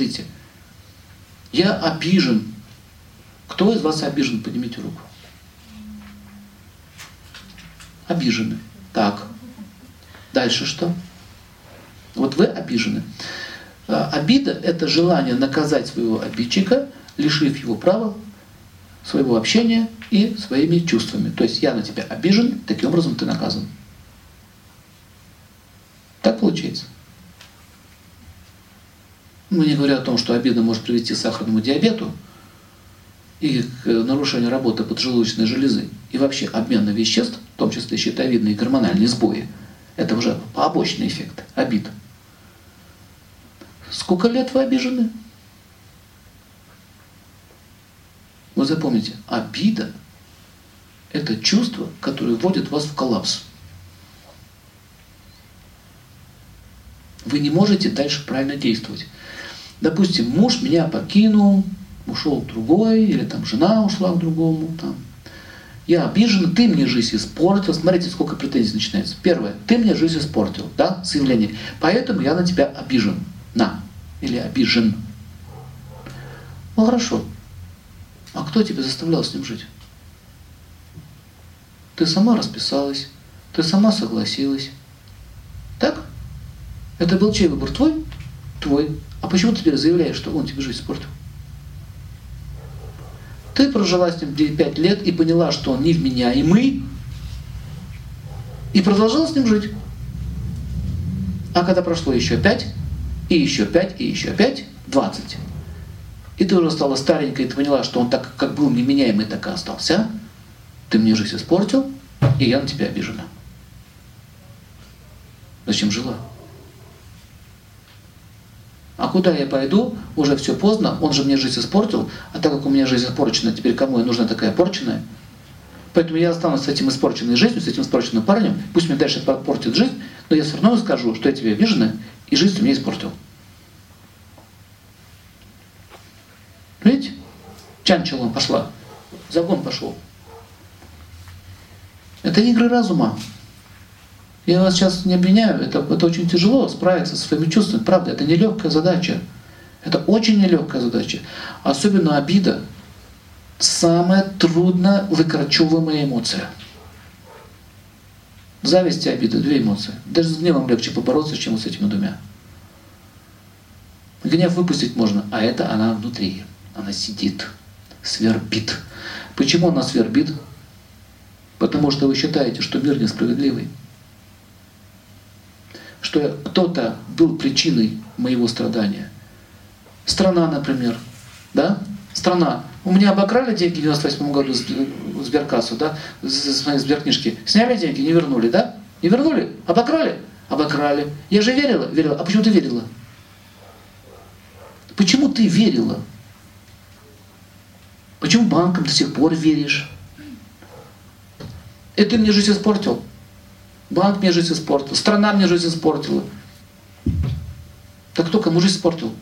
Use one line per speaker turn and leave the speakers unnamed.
смотрите, я обижен. Кто из вас обижен? Поднимите руку. Обижены. Так. Дальше что? Вот вы обижены. А, обида — это желание наказать своего обидчика, лишив его права своего общения и своими чувствами. То есть я на тебя обижен, таким образом ты наказан. Так получается. Мы не говоря о том, что обида может привести к сахарному диабету и к нарушению работы поджелудочной железы, и вообще обмена веществ, в том числе щитовидные и гормональные сбои. Это уже побочный эффект обид. Сколько лет вы обижены? Вы запомните, обида – это чувство, которое вводит вас в коллапс. Вы не можете дальше правильно действовать. Допустим, муж меня покинул, ушел другой, или там жена ушла к другому, там. Я обижен, ты мне жизнь испортил. Смотрите, сколько претензий начинается. Первое, ты мне жизнь испортил, да, заявление. Поэтому я на тебя обижен. На. Или обижен. Ну хорошо. А кто тебя заставлял с ним жить? Ты сама расписалась, ты сама согласилась. Так? Это был чей выбор? Твой? Твой. А почему ты теперь заявляешь, что он тебе жизнь испортил? Ты прожила с ним 5 лет и поняла, что он невменяемый, и продолжала с ним жить. А когда прошло еще 5, и еще 5, и еще 5, 20, и ты уже стала старенькой, и ты поняла, что он так, как был неменяемый, так и остался, ты мне жизнь испортил, и я на тебя обижена. Зачем жила? А куда я пойду? Уже все поздно, он же мне жизнь испортил, а так как у меня жизнь испорчена, теперь кому я нужна такая порченная? Поэтому я останусь с этим испорченной жизнью, с этим испорченным парнем, пусть мне дальше портит жизнь, но я все равно скажу, что я тебе обижена, и жизнь ты мне испортил. Видите? Чанчелом пошла, загон пошел. Это игры разума. Я вас сейчас не обвиняю, это, это очень тяжело справиться со своими чувствами. Правда, это нелегкая задача. Это очень нелегкая задача. Особенно обида – самая трудно выкорчевываемая эмоция. Зависть и обида – две эмоции. Даже с гневом легче побороться, чем с этими двумя. Гнев выпустить можно, а это она внутри. Она сидит, свербит. Почему она свербит? Потому что вы считаете, что мир несправедливый что кто-то был причиной моего страдания. Страна, например, да? Страна. У меня обокрали деньги в 98 году в сберкассу, да, с моей сберкнижки. Сняли деньги, не вернули, да? Не вернули? Обокрали? Обокрали. Я же верила? Верила. А почему ты верила? Почему ты верила? Почему банкам до сих пор веришь? Это ты мне жизнь испортил. Банк мне жизнь испортил, страна мне жизнь испортила. Так кто кому жизнь испортил?